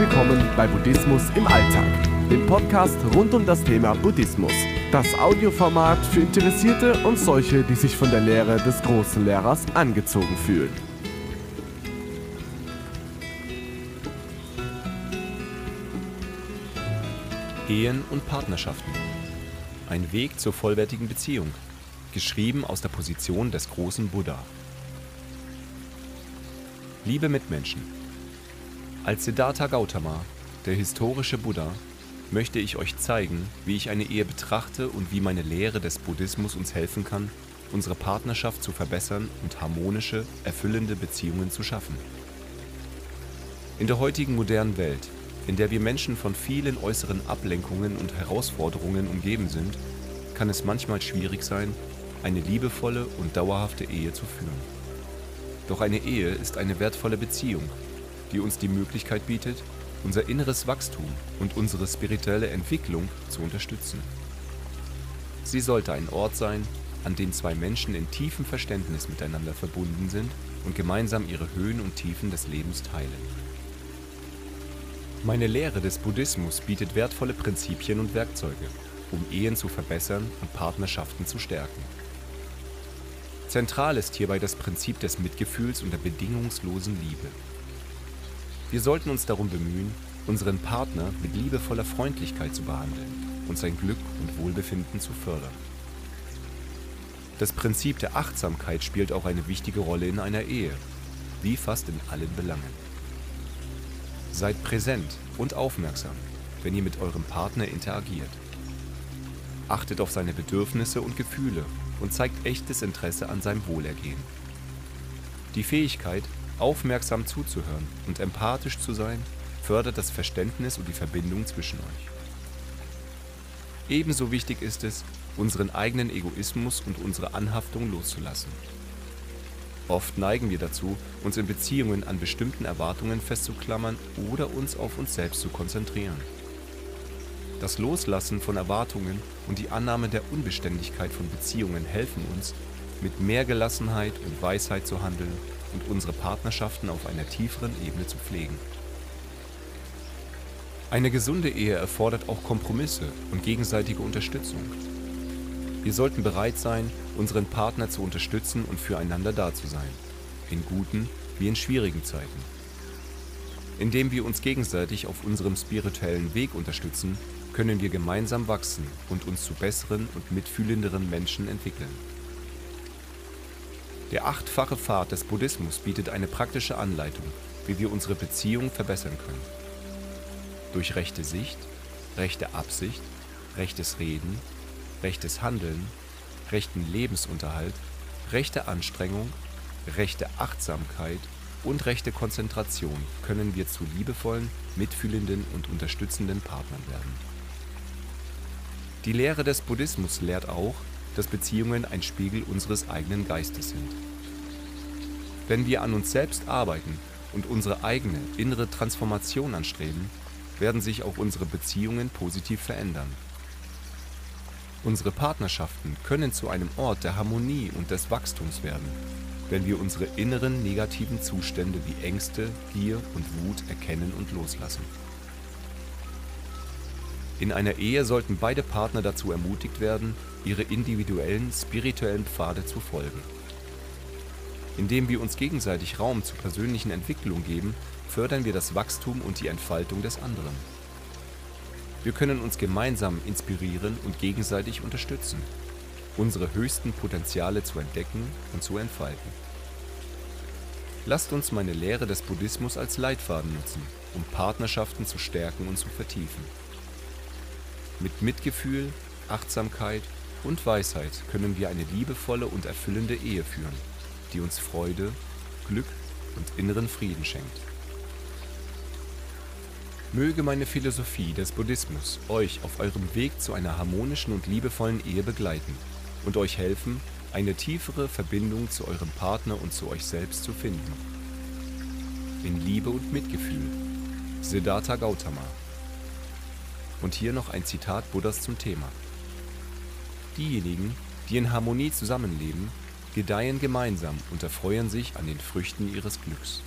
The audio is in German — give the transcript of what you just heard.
willkommen bei Buddhismus im Alltag, dem Podcast rund um das Thema Buddhismus. Das Audioformat für Interessierte und solche, die sich von der Lehre des großen Lehrers angezogen fühlen. Ehen und Partnerschaften. Ein Weg zur vollwertigen Beziehung. Geschrieben aus der Position des großen Buddha. Liebe Mitmenschen. Als Siddhartha Gautama, der historische Buddha, möchte ich euch zeigen, wie ich eine Ehe betrachte und wie meine Lehre des Buddhismus uns helfen kann, unsere Partnerschaft zu verbessern und harmonische, erfüllende Beziehungen zu schaffen. In der heutigen modernen Welt, in der wir Menschen von vielen äußeren Ablenkungen und Herausforderungen umgeben sind, kann es manchmal schwierig sein, eine liebevolle und dauerhafte Ehe zu führen. Doch eine Ehe ist eine wertvolle Beziehung, die uns die Möglichkeit bietet, unser inneres Wachstum und unsere spirituelle Entwicklung zu unterstützen. Sie sollte ein Ort sein, an dem zwei Menschen in tiefem Verständnis miteinander verbunden sind und gemeinsam ihre Höhen und Tiefen des Lebens teilen. Meine Lehre des Buddhismus bietet wertvolle Prinzipien und Werkzeuge, um Ehen zu verbessern und Partnerschaften zu stärken. Zentral ist hierbei das Prinzip des Mitgefühls und der bedingungslosen Liebe. Wir sollten uns darum bemühen, unseren Partner mit liebevoller Freundlichkeit zu behandeln und sein Glück und Wohlbefinden zu fördern. Das Prinzip der Achtsamkeit spielt auch eine wichtige Rolle in einer Ehe, wie fast in allen Belangen. Seid präsent und aufmerksam, wenn ihr mit eurem Partner interagiert. Achtet auf seine Bedürfnisse und Gefühle und zeigt echtes Interesse an seinem Wohlergehen. Die Fähigkeit, aufmerksam zuzuhören und empathisch zu sein, fördert das Verständnis und die Verbindung zwischen euch. Ebenso wichtig ist es, unseren eigenen Egoismus und unsere Anhaftung loszulassen. Oft neigen wir dazu, uns in Beziehungen an bestimmten Erwartungen festzuklammern oder uns auf uns selbst zu konzentrieren. Das Loslassen von Erwartungen und die Annahme der Unbeständigkeit von Beziehungen helfen uns, mit mehr Gelassenheit und Weisheit zu handeln und unsere Partnerschaften auf einer tieferen Ebene zu pflegen. Eine gesunde Ehe erfordert auch Kompromisse und gegenseitige Unterstützung. Wir sollten bereit sein, unseren Partner zu unterstützen und füreinander da zu sein, in guten wie in schwierigen Zeiten. Indem wir uns gegenseitig auf unserem spirituellen Weg unterstützen, können wir gemeinsam wachsen und uns zu besseren und mitfühlenderen Menschen entwickeln. Der achtfache Pfad des Buddhismus bietet eine praktische Anleitung, wie wir unsere Beziehung verbessern können. Durch rechte Sicht, rechte Absicht, rechtes Reden, rechtes Handeln, rechten Lebensunterhalt, rechte Anstrengung, rechte Achtsamkeit und rechte Konzentration können wir zu liebevollen, mitfühlenden und unterstützenden Partnern werden. Die Lehre des Buddhismus lehrt auch, dass Beziehungen ein Spiegel unseres eigenen Geistes sind. Wenn wir an uns selbst arbeiten und unsere eigene innere Transformation anstreben, werden sich auch unsere Beziehungen positiv verändern. Unsere Partnerschaften können zu einem Ort der Harmonie und des Wachstums werden, wenn wir unsere inneren negativen Zustände wie Ängste, Gier und Wut erkennen und loslassen. In einer Ehe sollten beide Partner dazu ermutigt werden, ihre individuellen spirituellen Pfade zu folgen. Indem wir uns gegenseitig Raum zur persönlichen Entwicklung geben, fördern wir das Wachstum und die Entfaltung des anderen. Wir können uns gemeinsam inspirieren und gegenseitig unterstützen, unsere höchsten Potenziale zu entdecken und zu entfalten. Lasst uns meine Lehre des Buddhismus als Leitfaden nutzen, um Partnerschaften zu stärken und zu vertiefen. Mit Mitgefühl, Achtsamkeit und Weisheit können wir eine liebevolle und erfüllende Ehe führen, die uns Freude, Glück und inneren Frieden schenkt. Möge meine Philosophie des Buddhismus euch auf eurem Weg zu einer harmonischen und liebevollen Ehe begleiten und euch helfen, eine tiefere Verbindung zu eurem Partner und zu euch selbst zu finden. In Liebe und Mitgefühl. Siddhartha Gautama. Und hier noch ein Zitat Buddhas zum Thema. Diejenigen, die in Harmonie zusammenleben, gedeihen gemeinsam und erfreuen sich an den Früchten ihres Glücks.